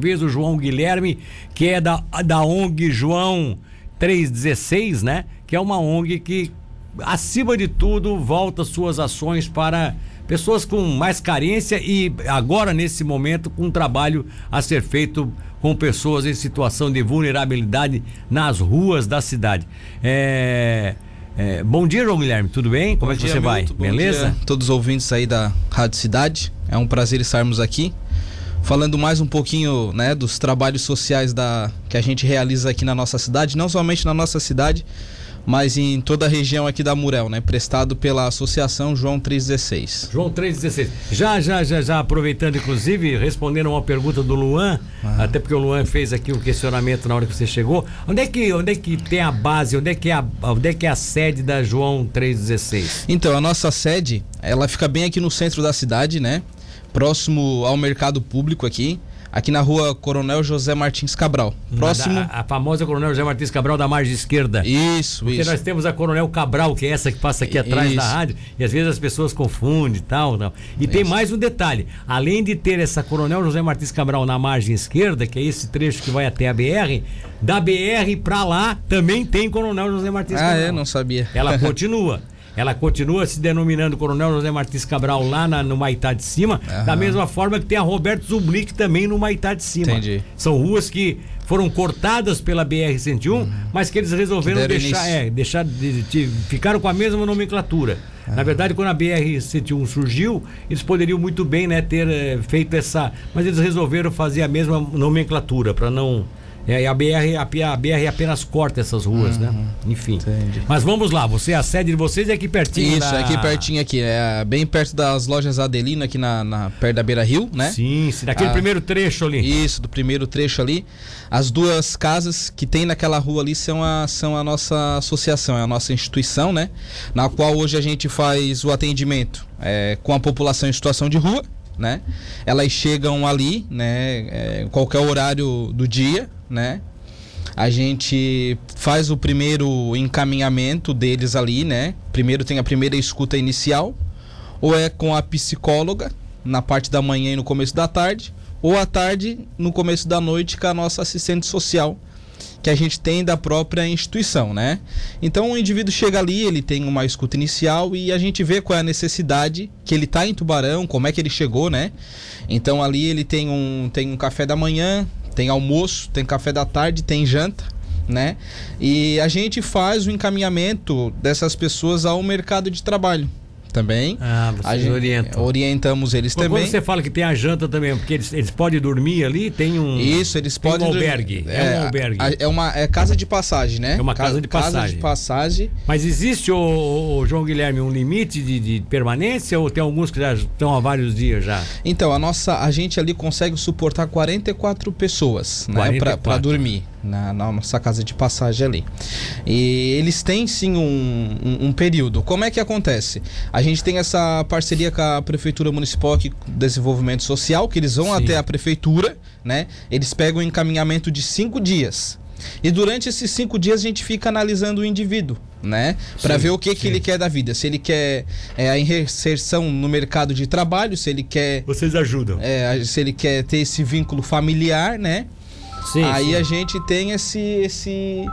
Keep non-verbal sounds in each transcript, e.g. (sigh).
vez o João Guilherme, que é da, da ONG João 316, né? Que é uma ONG que, acima de tudo, volta suas ações para pessoas com mais carência e agora, nesse momento, com um trabalho a ser feito com pessoas em situação de vulnerabilidade nas ruas da cidade. É. É, bom dia, João Guilherme, tudo bem? Como bom é que dia, você vai? Milton, Beleza? Todos os ouvintes aí da Rádio Cidade, é um prazer estarmos aqui falando mais um pouquinho né, dos trabalhos sociais da, que a gente realiza aqui na nossa cidade, não somente na nossa cidade, mas em toda a região aqui da Murel, né? Prestado pela Associação João 316. João 316. Já, já, já, já aproveitando, inclusive, respondendo uma pergunta do Luan, ah. até porque o Luan fez aqui um questionamento na hora que você chegou. Onde é que, onde é que tem a base, onde é que é a, onde é que é a sede da João 316? Então, a nossa sede, ela fica bem aqui no centro da cidade, né? Próximo ao mercado público aqui, aqui na rua Coronel José Martins Cabral. Próximo. A, a, famosa Coronel José Martins Cabral da margem esquerda. Isso, Porque isso. nós temos a Coronel Cabral, que é essa que passa aqui atrás isso. da rádio, e às vezes as pessoas confundem e tal, tal. E isso. tem mais um detalhe: além de ter essa Coronel José Martins Cabral na margem esquerda, que é esse trecho que vai até a BR, da BR pra lá também tem Coronel José Martins ah, Cabral. Ah, é? Não sabia. Ela (laughs) continua. Ela continua se denominando Coronel José Martins Cabral lá na, no Maitá de Cima, uhum. da mesma forma que tem a Roberto Zublick também no Maitá de Cima. Entendi. São ruas que foram cortadas pela BR-101, uhum. mas que eles resolveram que deixar, é, deixar de, de, ficaram com a mesma nomenclatura. Uhum. Na verdade, quando a BR-101 surgiu, eles poderiam muito bem né, ter é, feito essa. Mas eles resolveram fazer a mesma nomenclatura para não é, a BR, a, a BR apenas corta essas ruas, né? uhum. né? Enfim. Entendi. Mas vamos lá, você, a sede de vocês é aqui pertinho. Isso, da... é aqui pertinho aqui, é bem perto das lojas Adelina, aqui na, na perto da Beira Rio, né? Sim, sim daquele a... primeiro trecho ali. Isso, do primeiro trecho ali. As duas casas que tem naquela rua ali são a, são a nossa associação, é a nossa instituição, né? Na qual hoje a gente faz o atendimento é, com a população em situação de rua, né? Elas chegam ali, né? É, qualquer horário do dia, né? A gente faz o primeiro encaminhamento deles ali, né? Primeiro tem a primeira escuta inicial, ou é com a psicóloga na parte da manhã e no começo da tarde, ou à tarde no começo da noite com a nossa assistente social que a gente tem da própria instituição, né? Então o indivíduo chega ali, ele tem uma escuta inicial e a gente vê qual é a necessidade que ele está em Tubarão, como é que ele chegou, né? Então ali ele tem um, tem um café da manhã, tem almoço, tem café da tarde, tem janta, né? E a gente faz o encaminhamento dessas pessoas ao mercado de trabalho também. Ah, vocês orientam. Orientamos eles Mas também. Quando você fala que tem a janta também, porque eles, eles podem dormir ali, tem um. Isso, eles podem. Um albergue. É, é, um albergue. É uma é casa de passagem, né? É uma casa, casa de passagem. Casa de passagem. Mas existe, o, João Guilherme, um limite de, de, permanência ou tem alguns que já estão há vários dias já? Então, a nossa, a gente ali consegue suportar 44 pessoas, 44. né? Para dormir na, na, nossa casa de passagem ali. E eles têm sim um, um, um, período. Como é que acontece? A gente tem essa parceria com a Prefeitura Municipal aqui, Desenvolvimento Social, que eles vão sim. até a prefeitura, né? Eles pegam um encaminhamento de cinco dias. E durante esses cinco dias a gente fica analisando o indivíduo, né? Para ver o que, que ele quer da vida. Se ele quer é, a inserção no mercado de trabalho, se ele quer. Vocês ajudam. É, se ele quer ter esse vínculo familiar, né? Sim, Aí sim. a gente tem esse, esse,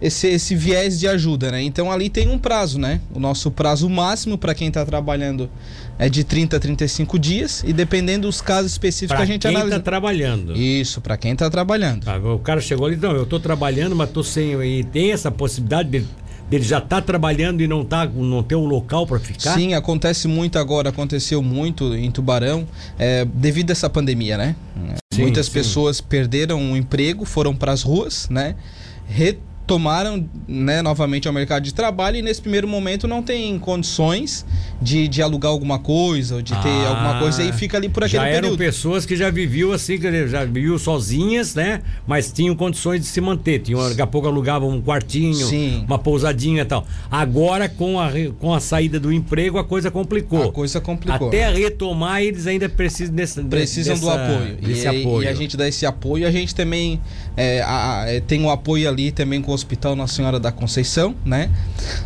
esse, esse viés de ajuda, né? Então ali tem um prazo, né? O nosso prazo máximo para quem está trabalhando é de 30 a 35 dias e dependendo dos casos específicos pra a gente quem analisa. Tá trabalhando. Isso, para quem está trabalhando. Ah, o cara chegou ali, não, eu estou trabalhando, mas estou sem e tem essa possibilidade de dele já tá trabalhando e não tá não ter um local para ficar? Sim, acontece muito agora, aconteceu muito em Tubarão, é, devido a essa pandemia, né? Sim, Muitas sim. pessoas perderam o emprego, foram para as ruas, né? Tomaram né, novamente ao mercado de trabalho e nesse primeiro momento não tem condições de, de alugar alguma coisa ou de ter ah, alguma coisa e fica ali por aquele já período. eram pessoas que já viviam assim, já viviam sozinhas, né? Mas tinham condições de se manter. Tinham, daqui a pouco alugavam um quartinho, Sim. uma pousadinha e tal. Agora, com a, com a saída do emprego, a coisa complicou. A coisa complicou. Até retomar, eles ainda precisam desse, Precisam dessa, do apoio. Desse e, apoio. E a gente dá esse apoio. A gente também é, a, é, tem um apoio ali também com os Hospital Nossa Senhora da Conceição, né?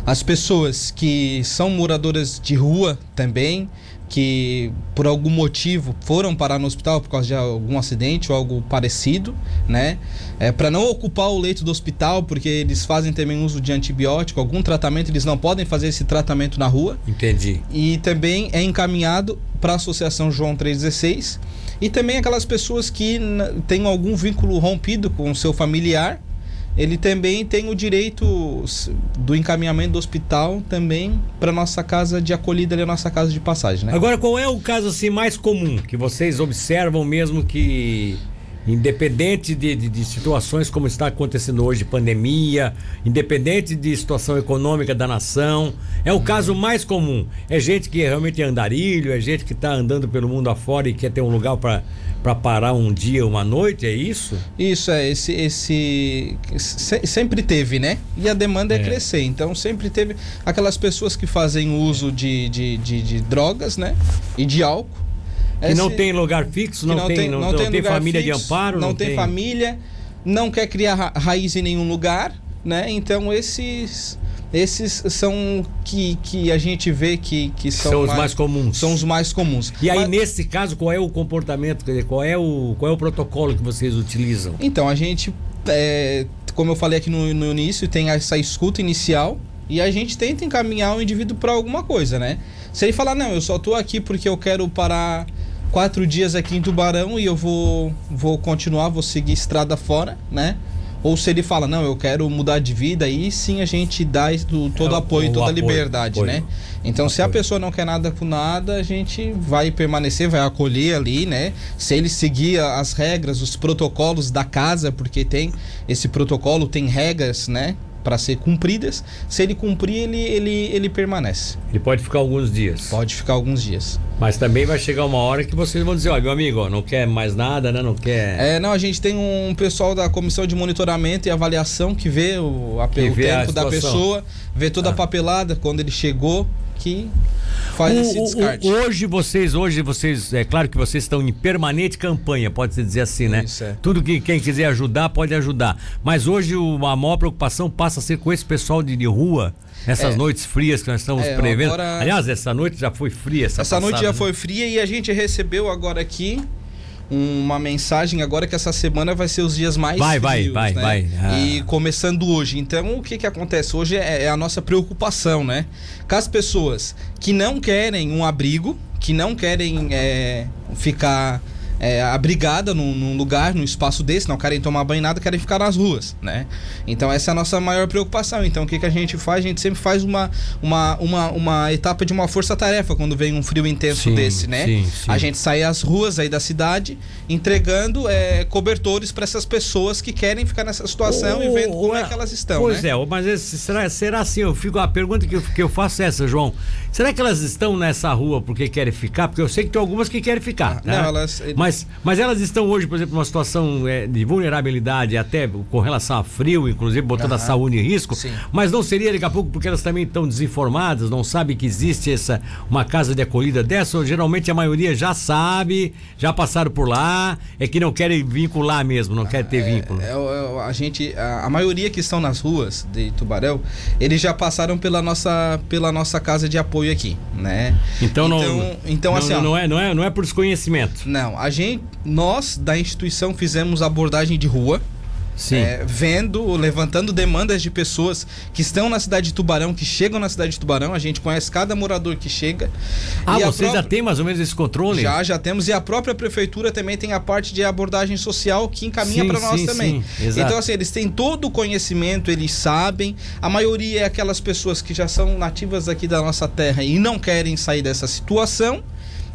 As pessoas que são moradoras de rua também, que por algum motivo foram parar no hospital por causa de algum acidente ou algo parecido, né? É, para não ocupar o leito do hospital, porque eles fazem também uso de antibiótico, algum tratamento, eles não podem fazer esse tratamento na rua. Entendi. E também é encaminhado para a Associação João 316 e também aquelas pessoas que têm algum vínculo rompido com o seu familiar ele também tem o direito do encaminhamento do hospital também para nossa casa de acolhida, a nossa casa de passagem, né? Agora, qual é o caso assim mais comum que vocês observam mesmo que independente de, de, de, situações como está acontecendo hoje, pandemia, independente de situação econômica da nação, é o caso mais comum. É gente que realmente é andarilho, é gente que está andando pelo mundo afora e quer ter um lugar para para parar um dia, uma noite, é isso? Isso, é. Esse, esse se, sempre teve, né? E a demanda é. é. crescer. Então sempre teve aquelas pessoas que fazem uso de, de, de, de drogas, né? E de álcool. Que Esse, não tem lugar fixo, não, não tem, não, não, tem, tem família fixo, de amparo, não, tem, tem família, não quer criar ra raiz em nenhum lugar, né? Então esses esses são que, que a gente vê que, que são, são os mais, mais, comuns. São os mais comuns. E aí, Mas, nesse caso, qual é o comportamento? Qual é o, qual é o protocolo que vocês utilizam? Então, a gente, é, como eu falei aqui no, no início, tem essa escuta inicial e a gente tenta encaminhar o indivíduo para alguma coisa, né? Se ele falar, não, eu só tô aqui porque eu quero parar quatro dias aqui em Tubarão e eu vou, vou continuar, vou seguir estrada fora, né? Ou se ele fala, não, eu quero mudar de vida, aí sim a gente dá do, todo é, apoio, toda a liberdade, apoio. né? Então, se a pessoa não quer nada com nada, a gente vai permanecer, vai acolher ali, né? Se ele seguir as regras, os protocolos da casa, porque tem esse protocolo, tem regras, né? Para ser cumpridas. Se ele cumprir, ele, ele, ele permanece. Ele pode ficar alguns dias. Pode ficar alguns dias. Mas também vai chegar uma hora que vocês vão dizer, olha, meu amigo, não quer mais nada, né? Não quer. É, não, a gente tem um pessoal da comissão de monitoramento e avaliação que vê o, a, que o vê tempo da pessoa, vê toda ah. a papelada quando ele chegou, que faz o, esse descarte. O, hoje vocês, hoje vocês, é claro que vocês estão em permanente campanha, pode-se dizer assim, né? Isso, é. Tudo que quem quiser ajudar pode ajudar. Mas hoje o, a maior preocupação passa a ser com esse pessoal de, de rua. Essas é. noites frias que nós estamos é, prevendo. Agora... Aliás, essa noite já foi fria. Essa, essa passada, noite já né? foi fria e a gente recebeu agora aqui uma mensagem agora que essa semana vai ser os dias mais vai, frios, vai, vai, né? vai. Ah. E começando hoje. Então, o que que acontece hoje é, é a nossa preocupação, né? Com as pessoas que não querem um abrigo, que não querem é, ficar é, abrigada num, num, lugar, num espaço desse, não querem tomar banho nada, querem ficar nas ruas, né? Então essa é a nossa maior preocupação. Então o que, que a gente faz? A gente sempre faz uma, uma, uma, uma etapa de uma força-tarefa quando vem um frio intenso sim, desse, né? Sim, sim. A gente sai às ruas aí da cidade entregando é, cobertores para essas pessoas que querem ficar nessa situação oh, e vendo como é, é que elas estão. Pois né? é, mas esse, será, será assim? Eu fico, a pergunta que eu, que eu faço é essa, João. Será que elas estão nessa rua porque querem ficar? Porque eu sei que tem algumas que querem ficar. Ah, né? Não, elas. Mas, mas elas estão hoje, por exemplo, numa situação é, de vulnerabilidade, até com relação a frio, inclusive botando a saúde em risco. Sim. Mas não seria daqui a pouco porque elas também estão desinformadas, não sabem que existe essa uma casa de acolhida dessa? Ou geralmente a maioria já sabe, já passaram por lá, é que não querem vincular mesmo, não quer ter é, vínculo. É, é, a gente, a, a, maioria que estão nas ruas de Tubarão, eles já passaram pela nossa, pela nossa casa de apoio aqui, né? Então, então não, então não, assim, não, não é, não é, não é por desconhecimento. Não, a gente, nós da instituição fizemos abordagem de rua é, vendo, levantando demandas de pessoas que estão na cidade de Tubarão, que chegam na cidade de Tubarão. A gente conhece cada morador que chega. Ah, vocês própria... já tem mais ou menos esse controle? Já, já temos. E a própria prefeitura também tem a parte de abordagem social que encaminha para nós sim, também. Sim, então, assim, eles têm todo o conhecimento, eles sabem. A maioria é aquelas pessoas que já são nativas aqui da nossa terra e não querem sair dessa situação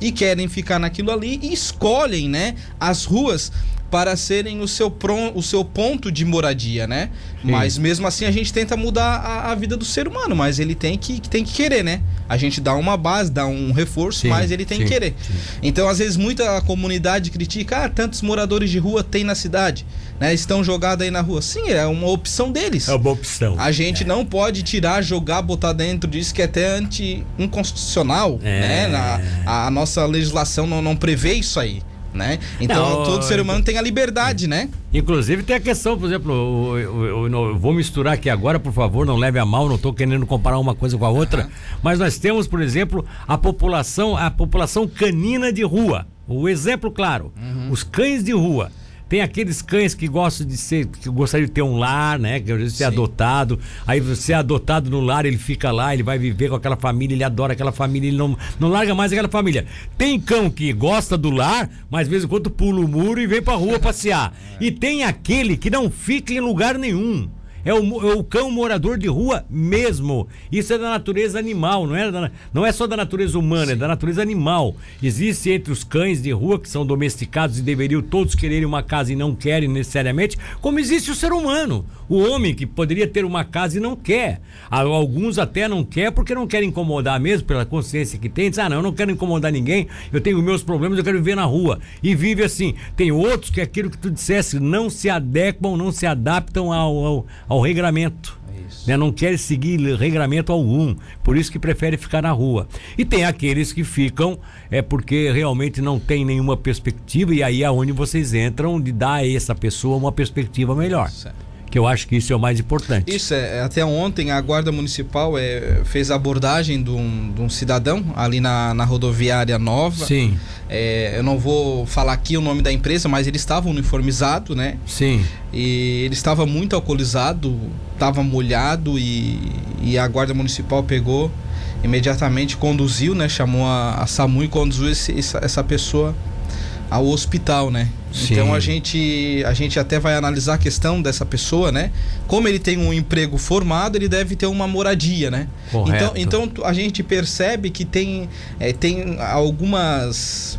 e querem ficar naquilo ali e escolhem, né, as ruas para serem o seu, pron, o seu ponto de moradia, né? Sim. Mas mesmo assim a gente tenta mudar a, a, vida do ser humano, mas ele tem que, tem que querer, né? A gente dá uma base, dá um reforço, sim, mas ele tem sim, que querer. Então, às vezes, muita comunidade critica, ah, tantos moradores de rua tem na cidade, né? Estão jogados aí na rua. Sim, é uma opção deles. É uma opção. A gente é. não pode tirar, jogar, botar dentro disso que é até anti-inconstitucional, é. né? Na, a, a nossa legislação não, não prevê isso aí né? Então não, todo ser humano tem a liberdade, né? Inclusive tem a questão, por exemplo, eu, eu, eu, eu, vou misturar aqui agora, por favor, não leve a mal, não estou querendo comparar uma coisa com a outra, uhum. mas nós temos, por exemplo, a população, a população canina de rua. O exemplo claro, uhum. os cães de rua. Tem aqueles cães que gostam de ser, que gostariam de ter um lar, né? Que às vezes ser adotado. Aí você é adotado no lar, ele fica lá, ele vai viver com aquela família, ele adora aquela família, ele não, não larga mais aquela família. Tem cão que gosta do lar, mas às vezes quando pula o muro e vem pra rua passear. E tem aquele que não fica em lugar nenhum. É o, é o, cão morador de rua mesmo. Isso é da natureza animal, não é, da, não é só da natureza humana, Sim. é da natureza animal. Existe entre os cães de rua que são domesticados e deveriam todos quererem uma casa e não querem necessariamente, como existe o ser humano. O homem que poderia ter uma casa e não quer. Alguns até não quer porque não querem incomodar mesmo, pela consciência que tem. Diz, ah, não, eu não quero incomodar ninguém, eu tenho meus problemas, eu quero viver na rua. E vive assim. Tem outros que é aquilo que tu dissesse, não se adequam, não se adaptam ao, ao, ao regramento. Né? Não querem seguir regramento algum, por isso que prefere ficar na rua. E tem aqueles que ficam é porque realmente não tem nenhuma perspectiva e aí é onde vocês entram de dar a essa pessoa uma perspectiva melhor. Certo que eu acho que isso é o mais importante. Isso, é, até ontem a Guarda Municipal é, fez a abordagem de um, de um cidadão ali na, na rodoviária nova. Sim. É, eu não vou falar aqui o nome da empresa, mas ele estava uniformizado, né? Sim. E ele estava muito alcoolizado, estava molhado e, e a Guarda Municipal pegou imediatamente conduziu, né? Chamou a, a SAMU e conduziu esse, essa, essa pessoa ao hospital, né? Sim. Então a gente a gente até vai analisar a questão dessa pessoa, né? Como ele tem um emprego formado, ele deve ter uma moradia, né? Correto. Então, então a gente percebe que tem é, tem algumas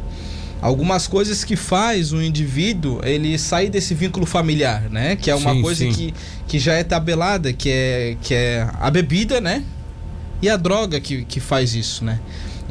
algumas coisas que faz o indivíduo ele sair desse vínculo familiar, né? Que é uma sim, coisa sim. Que, que já é tabelada, que é que é a bebida, né? E a droga que, que faz isso, né?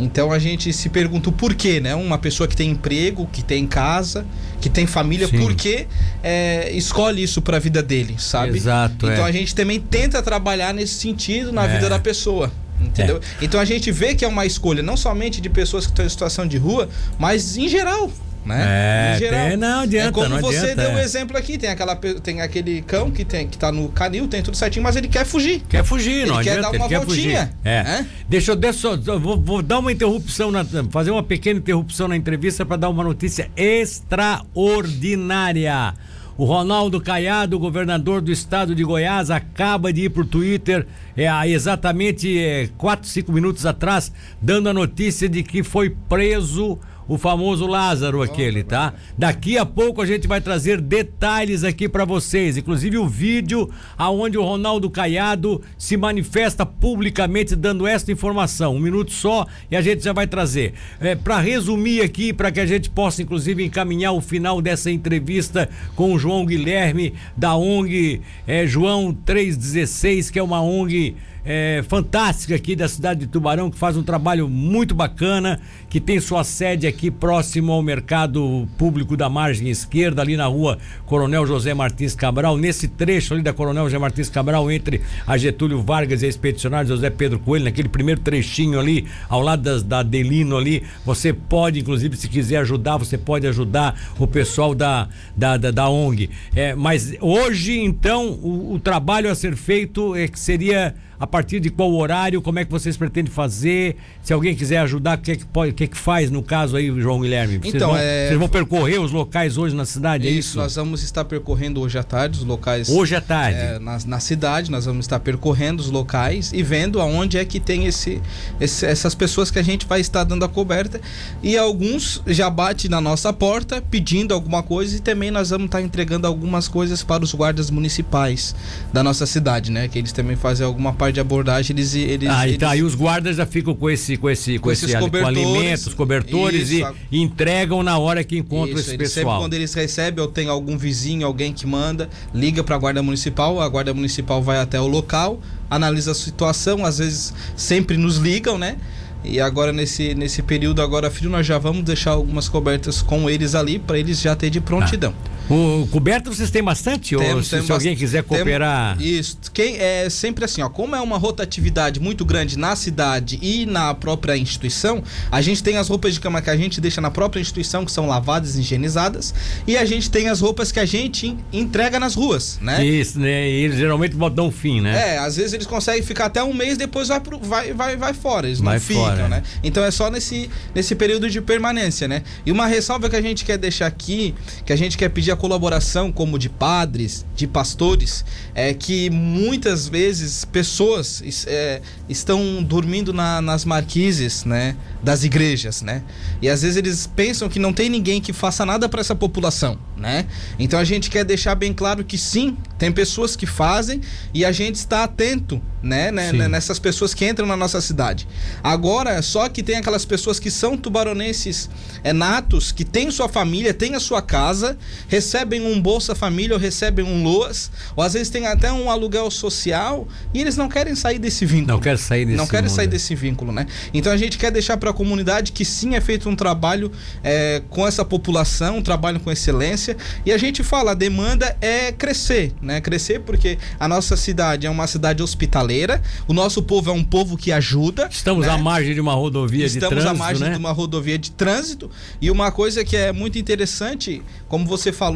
Então a gente se pergunta o porquê, né? Uma pessoa que tem emprego, que tem casa, que tem família, Sim. por que é, escolhe isso para a vida dele, sabe? Exato. Então é. a gente também tenta trabalhar nesse sentido na é. vida da pessoa. Entendeu? É. Então a gente vê que é uma escolha não somente de pessoas que estão em situação de rua, mas em geral né? É, geral, tem, não adianta. É como não você adianta, deu o é. um exemplo aqui, tem, aquela, tem aquele cão que, tem, que tá no canil, tem tudo certinho, mas ele quer fugir. Quer fugir, ele não quer adianta, dar uma ele voltinha. É. é. Deixa eu, deixa eu vou, vou, dar uma interrupção, na, fazer uma pequena interrupção na entrevista para dar uma notícia extraordinária. O Ronaldo Caiado, governador do estado de Goiás, acaba de ir pro Twitter é, exatamente 4, é, 5 minutos atrás, dando a notícia de que foi preso o famoso Lázaro aquele, tá? Daqui a pouco a gente vai trazer detalhes aqui para vocês, inclusive o vídeo aonde o Ronaldo Caiado se manifesta publicamente dando esta informação. Um minuto só e a gente já vai trazer. É, para resumir aqui, para que a gente possa inclusive encaminhar o final dessa entrevista com o João Guilherme da ONG é, João 316, que é uma ONG é, fantástica aqui da cidade de Tubarão, que faz um trabalho muito bacana, que tem sua sede aqui próximo ao mercado público da margem esquerda, ali na rua Coronel José Martins Cabral, nesse trecho ali da Coronel José Martins Cabral, entre a Getúlio Vargas e a Expedicionária José Pedro Coelho, naquele primeiro trechinho ali, ao lado das, da Delino ali, você pode, inclusive, se quiser ajudar, você pode ajudar o pessoal da, da, da, da ONG. É, mas hoje, então, o, o trabalho a ser feito é que seria a partir de qual horário, como é que vocês pretendem fazer? Se alguém quiser ajudar, o que é que, pode, o que, é que faz no caso aí, João Guilherme? Vocês então, vão, é... vocês vão percorrer os locais hoje na cidade, é isso? nós vamos estar percorrendo hoje à tarde os locais. Hoje à tarde? É, na, na cidade, nós vamos estar percorrendo os locais e vendo aonde é que tem esse, esse, essas pessoas que a gente vai estar dando a coberta. E alguns já bate na nossa porta pedindo alguma coisa e também nós vamos estar entregando algumas coisas para os guardas municipais da nossa cidade, né? Que eles também fazem alguma parte de abordagem, eles. eles ah, eles... então aí os guardas já ficam com esse, com esse, com, com esse com alimentos, cobertores isso, e, e, entregam na hora que encontram isso, esse pessoal. Sempre quando eles recebem, ou tem algum vizinho, alguém que manda, liga para a guarda municipal, a guarda municipal vai até o local, analisa a situação, às vezes sempre nos ligam, né? E agora nesse, nesse período agora frio nós já vamos deixar algumas cobertas com eles ali para eles já ter de prontidão. Ah. O coberto vocês têm bastante? ou Temos, se, temos se alguém quiser temos- cooperar. Isso. Quem é sempre assim, ó, como é uma rotatividade muito grande na cidade e na própria instituição, a gente tem as roupas de cama que a gente deixa na própria instituição, que são lavadas e higienizadas, e a gente tem as roupas que a gente en- entrega nas ruas, né? Isso, né? E eles geralmente botam um fim, né? É, às vezes eles conseguem ficar até um mês, depois vai, pro, vai, vai, vai fora, eles Vai não ficam, fora, né? Então é só nesse, nesse período de permanência, né? E uma ressalva que a gente quer deixar aqui, que a gente quer pedir a colaboração como de padres, de pastores, é que muitas vezes pessoas es- é, estão dormindo na- nas marquises, né? Das igrejas, né? E às vezes eles pensam que não tem ninguém que faça nada para essa população, né? Então a gente quer deixar bem claro que sim, tem pessoas que fazem e a gente está atento, né, né, né, nessas pessoas que entram na nossa cidade. Agora, só que tem aquelas pessoas que são tubaronenses é, natos, que têm sua família, têm a sua casa, recebem um Bolsa Família ou recebem um LOAS, ou às vezes tem até um aluguel social e eles não querem sair desse vínculo. Não quero sair desse Não querem mundo. sair desse vínculo, né? Então a gente quer deixar para a comunidade que sim é feito um trabalho é, com essa população, um trabalho com excelência. E a gente fala, a demanda é crescer, né? Crescer porque a nossa cidade é uma cidade hospitaleira, o nosso povo é um povo que ajuda. Estamos né? à margem de uma rodovia de Estamos trânsito, à margem né? de uma rodovia de trânsito. E uma coisa que é muito interessante, como você falou,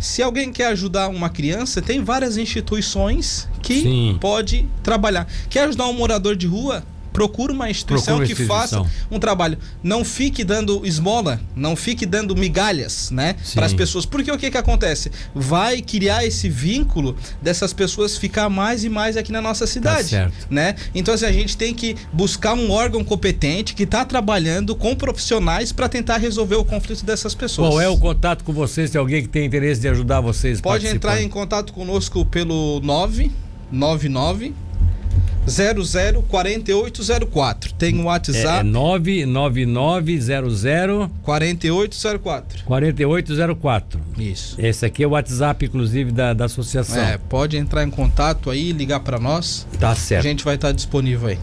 se alguém quer ajudar uma criança, tem várias instituições que Sim. pode trabalhar. Quer ajudar um morador de rua? Procura uma instituição que instituição. faça um trabalho. Não fique dando esmola, não fique dando migalhas, né, para as pessoas. Porque o que que acontece? Vai criar esse vínculo dessas pessoas ficar mais e mais aqui na nossa cidade, certo. né? Então assim, a gente tem que buscar um órgão competente que está trabalhando com profissionais para tentar resolver o conflito dessas pessoas. Qual é o contato com vocês? Se alguém que tem interesse de ajudar vocês Pode entrar em contato conosco pelo 999 004804. Tem o É, é WhatsApp 99900 4804. 4804. Isso. Esse aqui é o WhatsApp, inclusive, da, da associação. É, pode entrar em contato aí, ligar para nós. Tá A certo. gente vai estar disponível aí.